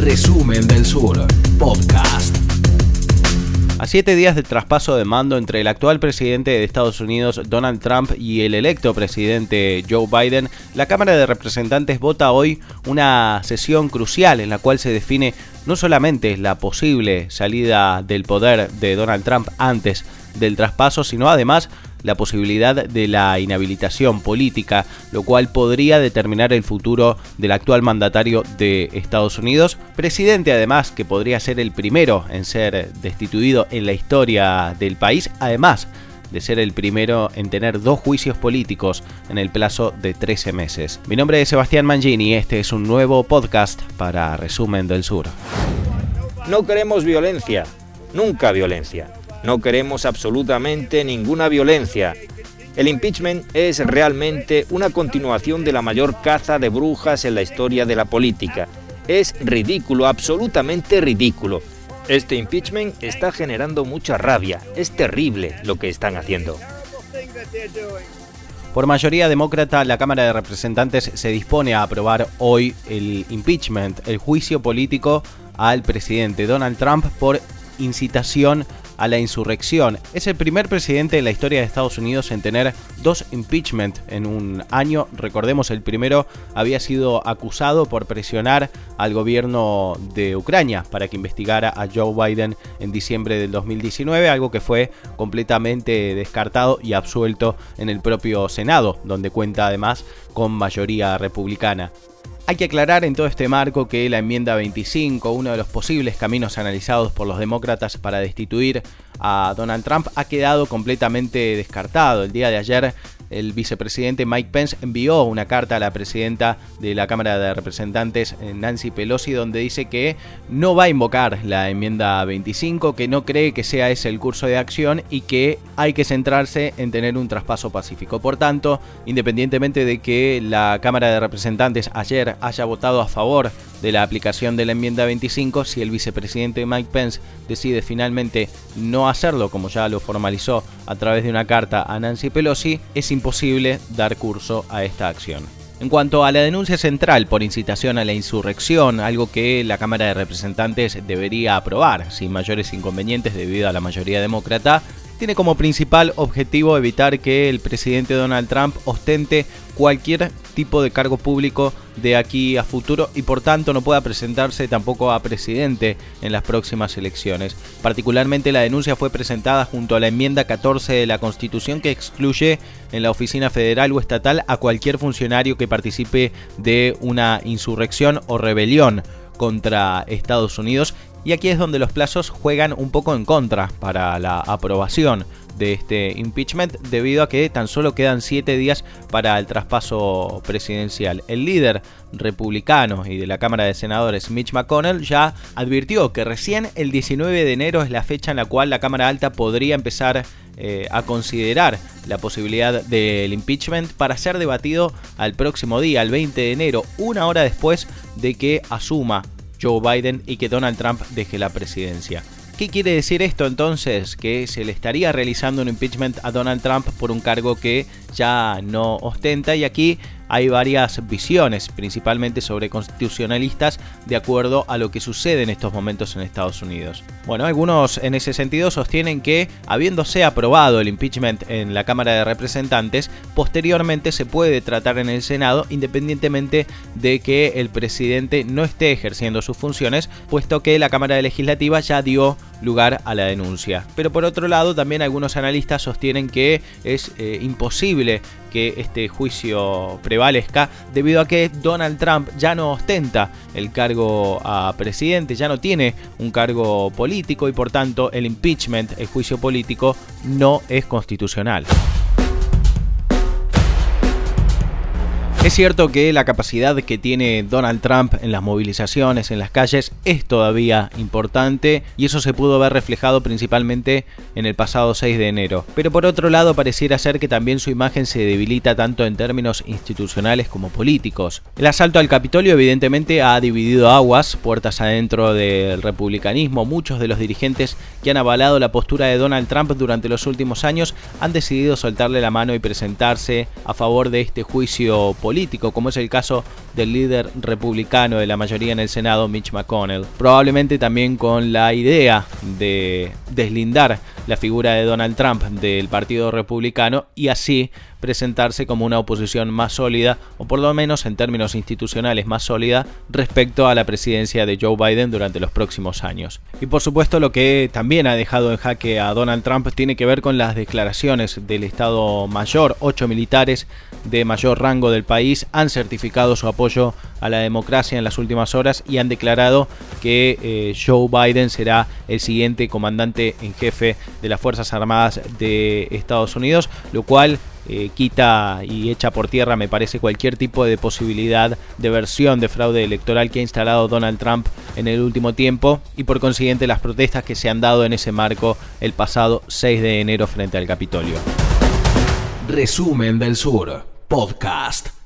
Resumen del Sur, podcast. A siete días del traspaso de mando entre el actual presidente de Estados Unidos, Donald Trump, y el electo presidente Joe Biden, la Cámara de Representantes vota hoy una sesión crucial en la cual se define no solamente la posible salida del poder de Donald Trump antes del traspaso, sino además la posibilidad de la inhabilitación política, lo cual podría determinar el futuro del actual mandatario de Estados Unidos, presidente además que podría ser el primero en ser destituido en la historia del país, además de ser el primero en tener dos juicios políticos en el plazo de 13 meses. Mi nombre es Sebastián Mangini y este es un nuevo podcast para Resumen del Sur. No queremos violencia, nunca violencia. No queremos absolutamente ninguna violencia. El impeachment es realmente una continuación de la mayor caza de brujas en la historia de la política. Es ridículo, absolutamente ridículo. Este impeachment está generando mucha rabia. Es terrible lo que están haciendo. Por mayoría demócrata, la Cámara de Representantes se dispone a aprobar hoy el impeachment, el juicio político al presidente Donald Trump por incitación a la insurrección. Es el primer presidente en la historia de Estados Unidos en tener dos impeachment en un año. Recordemos, el primero había sido acusado por presionar al gobierno de Ucrania para que investigara a Joe Biden en diciembre del 2019, algo que fue completamente descartado y absuelto en el propio Senado, donde cuenta además con mayoría republicana. Hay que aclarar en todo este marco que la enmienda 25, uno de los posibles caminos analizados por los demócratas para destituir a Donald Trump, ha quedado completamente descartado. El día de ayer el vicepresidente Mike Pence envió una carta a la presidenta de la Cámara de Representantes, eh, Nancy Pelosi, donde dice que no va a invocar la enmienda 25, que no cree que sea ese el curso de acción y que hay que centrarse en tener un traspaso pacífico. Por tanto, independientemente de que la Cámara de Representantes ayer haya votado a favor de la aplicación de la enmienda 25, si el vicepresidente Mike Pence decide finalmente no hacerlo, como ya lo formalizó a través de una carta a Nancy Pelosi, es imposible dar curso a esta acción. En cuanto a la denuncia central por incitación a la insurrección, algo que la Cámara de Representantes debería aprobar sin mayores inconvenientes debido a la mayoría demócrata, tiene como principal objetivo evitar que el presidente Donald Trump ostente cualquier tipo de cargo público de aquí a futuro y por tanto no pueda presentarse tampoco a presidente en las próximas elecciones. Particularmente la denuncia fue presentada junto a la enmienda 14 de la Constitución que excluye en la oficina federal o estatal a cualquier funcionario que participe de una insurrección o rebelión contra Estados Unidos y aquí es donde los plazos juegan un poco en contra para la aprobación de este impeachment debido a que tan solo quedan siete días para el traspaso presidencial. El líder republicano y de la Cámara de Senadores, Mitch McConnell, ya advirtió que recién el 19 de enero es la fecha en la cual la Cámara Alta podría empezar eh, a considerar la posibilidad del impeachment para ser debatido al próximo día, el 20 de enero, una hora después de que asuma Joe Biden y que Donald Trump deje la presidencia. ¿Qué quiere decir esto entonces? Que se le estaría realizando un impeachment a Donald Trump por un cargo que ya no ostenta y aquí hay varias visiones, principalmente sobre constitucionalistas, de acuerdo a lo que sucede en estos momentos en Estados Unidos. Bueno, algunos en ese sentido sostienen que, habiéndose aprobado el impeachment en la Cámara de Representantes, posteriormente se puede tratar en el Senado independientemente de que el presidente no esté ejerciendo sus funciones, puesto que la Cámara Legislativa ya dio lugar a la denuncia. Pero por otro lado, también algunos analistas sostienen que es eh, imposible que este juicio prevalezca debido a que Donald Trump ya no ostenta el cargo a presidente, ya no tiene un cargo político y por tanto el impeachment, el juicio político, no es constitucional. Es cierto que la capacidad que tiene Donald Trump en las movilizaciones, en las calles, es todavía importante y eso se pudo ver reflejado principalmente en el pasado 6 de enero. Pero por otro lado pareciera ser que también su imagen se debilita tanto en términos institucionales como políticos. El asalto al Capitolio evidentemente ha dividido aguas, puertas adentro del republicanismo. Muchos de los dirigentes que han avalado la postura de Donald Trump durante los últimos años han decidido soltarle la mano y presentarse a favor de este juicio político como es el caso del líder republicano de la mayoría en el Senado, Mitch McConnell. Probablemente también con la idea de deslindar la figura de Donald Trump del Partido Republicano y así presentarse como una oposición más sólida, o por lo menos en términos institucionales más sólida, respecto a la presidencia de Joe Biden durante los próximos años. Y por supuesto lo que también ha dejado en jaque a Donald Trump tiene que ver con las declaraciones del Estado Mayor. Ocho militares de mayor rango del país han certificado su apoyo a la democracia en las últimas horas y han declarado que eh, Joe Biden será el siguiente comandante en jefe de las Fuerzas Armadas de Estados Unidos, lo cual eh, quita y echa por tierra, me parece, cualquier tipo de posibilidad de versión de fraude electoral que ha instalado Donald Trump en el último tiempo y por consiguiente las protestas que se han dado en ese marco el pasado 6 de enero frente al Capitolio. Resumen del Sur, podcast.